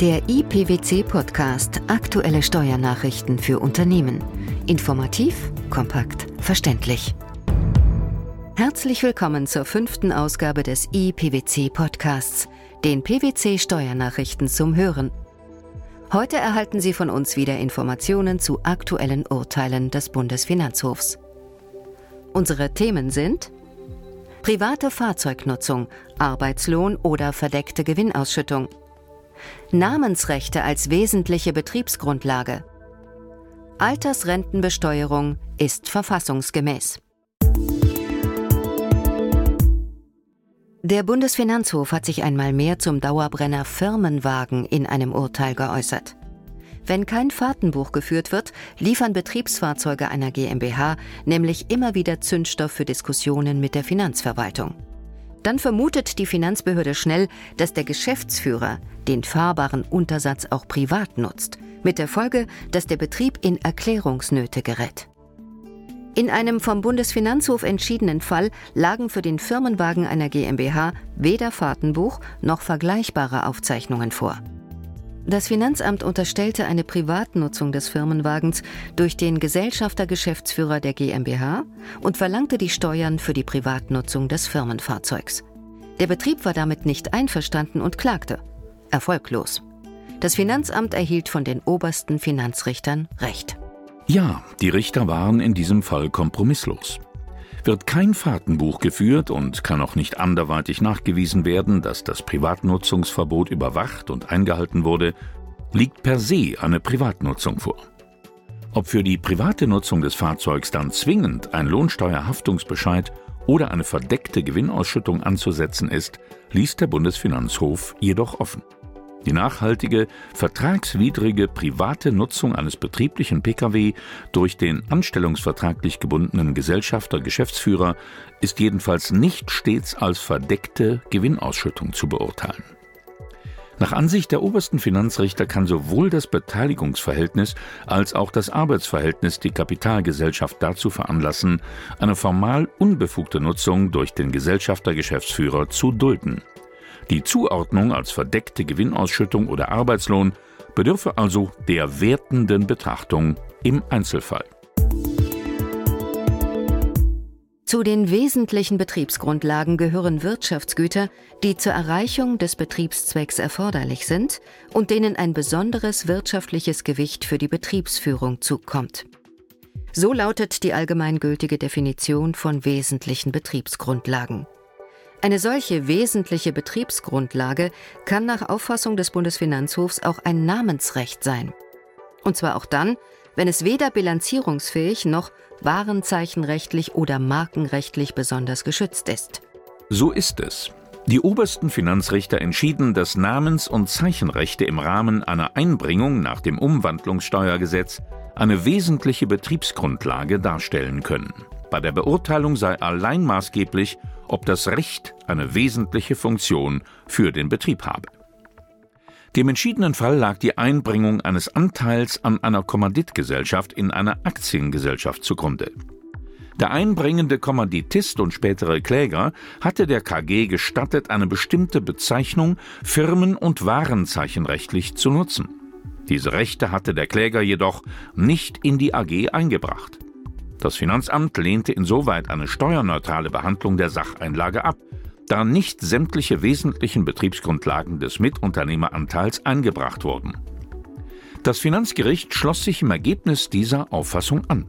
Der IPWC-Podcast Aktuelle Steuernachrichten für Unternehmen. Informativ, kompakt, verständlich. Herzlich willkommen zur fünften Ausgabe des IPWC-Podcasts, den PWC-Steuernachrichten zum Hören. Heute erhalten Sie von uns wieder Informationen zu aktuellen Urteilen des Bundesfinanzhofs. Unsere Themen sind private Fahrzeugnutzung, Arbeitslohn oder verdeckte Gewinnausschüttung, Namensrechte als wesentliche Betriebsgrundlage, Altersrentenbesteuerung ist verfassungsgemäß. Der Bundesfinanzhof hat sich einmal mehr zum Dauerbrenner Firmenwagen in einem Urteil geäußert. Wenn kein Fahrtenbuch geführt wird, liefern Betriebsfahrzeuge einer GmbH nämlich immer wieder Zündstoff für Diskussionen mit der Finanzverwaltung. Dann vermutet die Finanzbehörde schnell, dass der Geschäftsführer den fahrbaren Untersatz auch privat nutzt, mit der Folge, dass der Betrieb in Erklärungsnöte gerät. In einem vom Bundesfinanzhof entschiedenen Fall lagen für den Firmenwagen einer GmbH weder Fahrtenbuch noch vergleichbare Aufzeichnungen vor. Das Finanzamt unterstellte eine Privatnutzung des Firmenwagens durch den Gesellschafter-Geschäftsführer der GmbH und verlangte die Steuern für die Privatnutzung des Firmenfahrzeugs. Der Betrieb war damit nicht einverstanden und klagte. Erfolglos. Das Finanzamt erhielt von den obersten Finanzrichtern Recht. Ja, die Richter waren in diesem Fall kompromisslos. Wird kein Fahrtenbuch geführt und kann auch nicht anderweitig nachgewiesen werden, dass das Privatnutzungsverbot überwacht und eingehalten wurde, liegt per se eine Privatnutzung vor. Ob für die private Nutzung des Fahrzeugs dann zwingend ein Lohnsteuerhaftungsbescheid oder eine verdeckte Gewinnausschüttung anzusetzen ist, ließ der Bundesfinanzhof jedoch offen. Die nachhaltige, vertragswidrige private Nutzung eines betrieblichen Pkw durch den anstellungsvertraglich gebundenen Gesellschafter Geschäftsführer ist jedenfalls nicht stets als verdeckte Gewinnausschüttung zu beurteilen. Nach Ansicht der obersten Finanzrichter kann sowohl das Beteiligungsverhältnis als auch das Arbeitsverhältnis die Kapitalgesellschaft dazu veranlassen, eine formal unbefugte Nutzung durch den Gesellschafter Geschäftsführer zu dulden. Die Zuordnung als verdeckte Gewinnausschüttung oder Arbeitslohn bedürfe also der wertenden Betrachtung im Einzelfall. Zu den wesentlichen Betriebsgrundlagen gehören Wirtschaftsgüter, die zur Erreichung des Betriebszwecks erforderlich sind und denen ein besonderes wirtschaftliches Gewicht für die Betriebsführung zukommt. So lautet die allgemeingültige Definition von wesentlichen Betriebsgrundlagen. Eine solche wesentliche Betriebsgrundlage kann nach Auffassung des Bundesfinanzhofs auch ein Namensrecht sein. Und zwar auch dann, wenn es weder bilanzierungsfähig noch warenzeichenrechtlich oder markenrechtlich besonders geschützt ist. So ist es. Die obersten Finanzrichter entschieden, dass Namens- und Zeichenrechte im Rahmen einer Einbringung nach dem Umwandlungssteuergesetz eine wesentliche Betriebsgrundlage darstellen können. Bei der Beurteilung sei allein maßgeblich, ob das Recht eine wesentliche Funktion für den Betrieb habe. Dem entschiedenen Fall lag die Einbringung eines Anteils an einer Kommanditgesellschaft in einer Aktiengesellschaft zugrunde. Der einbringende Kommanditist und spätere Kläger hatte der KG gestattet, eine bestimmte Bezeichnung firmen- und warenzeichenrechtlich zu nutzen. Diese Rechte hatte der Kläger jedoch nicht in die AG eingebracht. Das Finanzamt lehnte insoweit eine steuerneutrale Behandlung der Sacheinlage ab, da nicht sämtliche wesentlichen Betriebsgrundlagen des Mitunternehmeranteils eingebracht wurden. Das Finanzgericht schloss sich im Ergebnis dieser Auffassung an.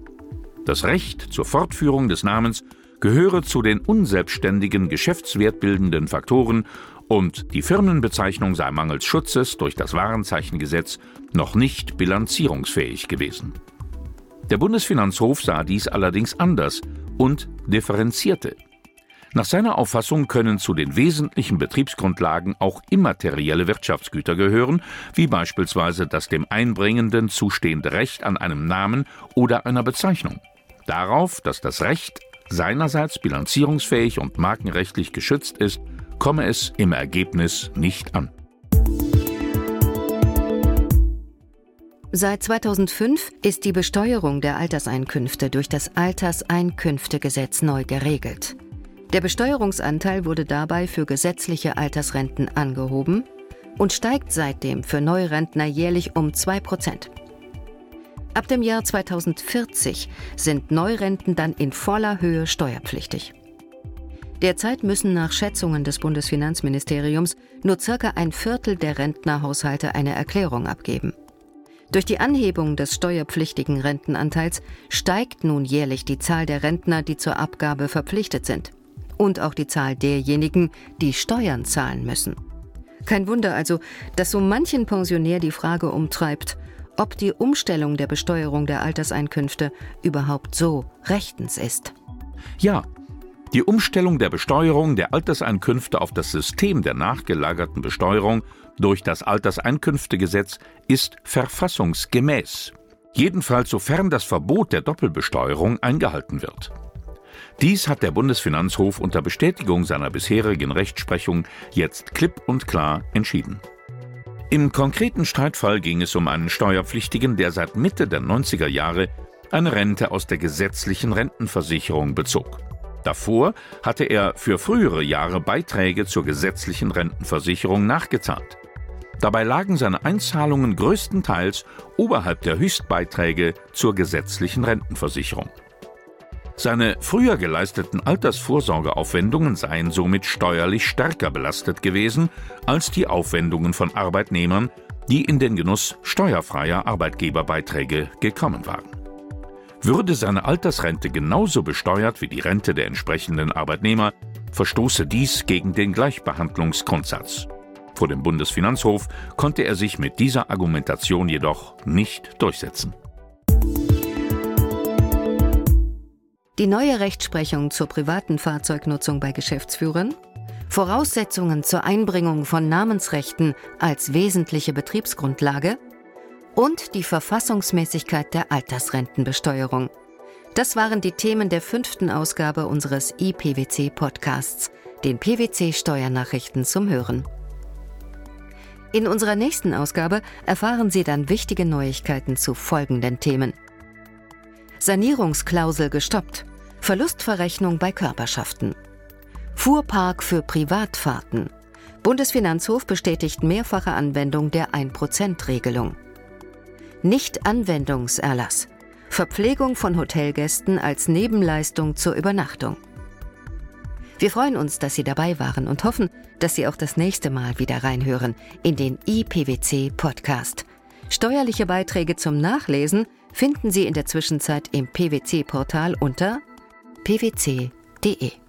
Das Recht zur Fortführung des Namens gehöre zu den unselbstständigen geschäftswertbildenden Faktoren und die Firmenbezeichnung sei mangels Schutzes durch das Warenzeichengesetz noch nicht bilanzierungsfähig gewesen. Der Bundesfinanzhof sah dies allerdings anders und differenzierte. Nach seiner Auffassung können zu den wesentlichen Betriebsgrundlagen auch immaterielle Wirtschaftsgüter gehören, wie beispielsweise das dem Einbringenden zustehende Recht an einem Namen oder einer Bezeichnung. Darauf, dass das Recht seinerseits bilanzierungsfähig und markenrechtlich geschützt ist, komme es im Ergebnis nicht an. Seit 2005 ist die Besteuerung der Alterseinkünfte durch das Alterseinkünftegesetz neu geregelt. Der Besteuerungsanteil wurde dabei für gesetzliche Altersrenten angehoben und steigt seitdem für Neurentner jährlich um 2 Prozent. Ab dem Jahr 2040 sind Neurenten dann in voller Höhe steuerpflichtig. Derzeit müssen nach Schätzungen des Bundesfinanzministeriums nur circa ein Viertel der Rentnerhaushalte eine Erklärung abgeben. Durch die Anhebung des steuerpflichtigen Rentenanteils steigt nun jährlich die Zahl der Rentner, die zur Abgabe verpflichtet sind. Und auch die Zahl derjenigen, die Steuern zahlen müssen. Kein Wunder also, dass so manchen Pensionär die Frage umtreibt, ob die Umstellung der Besteuerung der Alterseinkünfte überhaupt so rechtens ist. Ja, die Umstellung der Besteuerung der Alterseinkünfte auf das System der nachgelagerten Besteuerung durch das Alterseinkünftegesetz ist verfassungsgemäß. Jedenfalls sofern das Verbot der Doppelbesteuerung eingehalten wird. Dies hat der Bundesfinanzhof unter Bestätigung seiner bisherigen Rechtsprechung jetzt klipp und klar entschieden. Im konkreten Streitfall ging es um einen Steuerpflichtigen, der seit Mitte der 90er Jahre eine Rente aus der gesetzlichen Rentenversicherung bezog. Davor hatte er für frühere Jahre Beiträge zur gesetzlichen Rentenversicherung nachgezahlt. Dabei lagen seine Einzahlungen größtenteils oberhalb der Höchstbeiträge zur gesetzlichen Rentenversicherung. Seine früher geleisteten Altersvorsorgeaufwendungen seien somit steuerlich stärker belastet gewesen als die Aufwendungen von Arbeitnehmern, die in den Genuss steuerfreier Arbeitgeberbeiträge gekommen waren. Würde seine Altersrente genauso besteuert wie die Rente der entsprechenden Arbeitnehmer, verstoße dies gegen den Gleichbehandlungsgrundsatz. Vor dem Bundesfinanzhof konnte er sich mit dieser Argumentation jedoch nicht durchsetzen. Die neue Rechtsprechung zur privaten Fahrzeugnutzung bei Geschäftsführern, Voraussetzungen zur Einbringung von Namensrechten als wesentliche Betriebsgrundlage und die Verfassungsmäßigkeit der Altersrentenbesteuerung. Das waren die Themen der fünften Ausgabe unseres IPWC-Podcasts, den PWC-Steuernachrichten zum Hören. In unserer nächsten Ausgabe erfahren Sie dann wichtige Neuigkeiten zu folgenden Themen. Sanierungsklausel gestoppt, Verlustverrechnung bei Körperschaften, Fuhrpark für Privatfahrten, Bundesfinanzhof bestätigt mehrfache Anwendung der 1%-Regelung. Nicht-Anwendungserlass. Verpflegung von Hotelgästen als Nebenleistung zur Übernachtung. Wir freuen uns, dass Sie dabei waren und hoffen, dass Sie auch das nächste Mal wieder reinhören in den IPWC Podcast. Steuerliche Beiträge zum Nachlesen finden Sie in der Zwischenzeit im PWC-Portal unter pwc.de.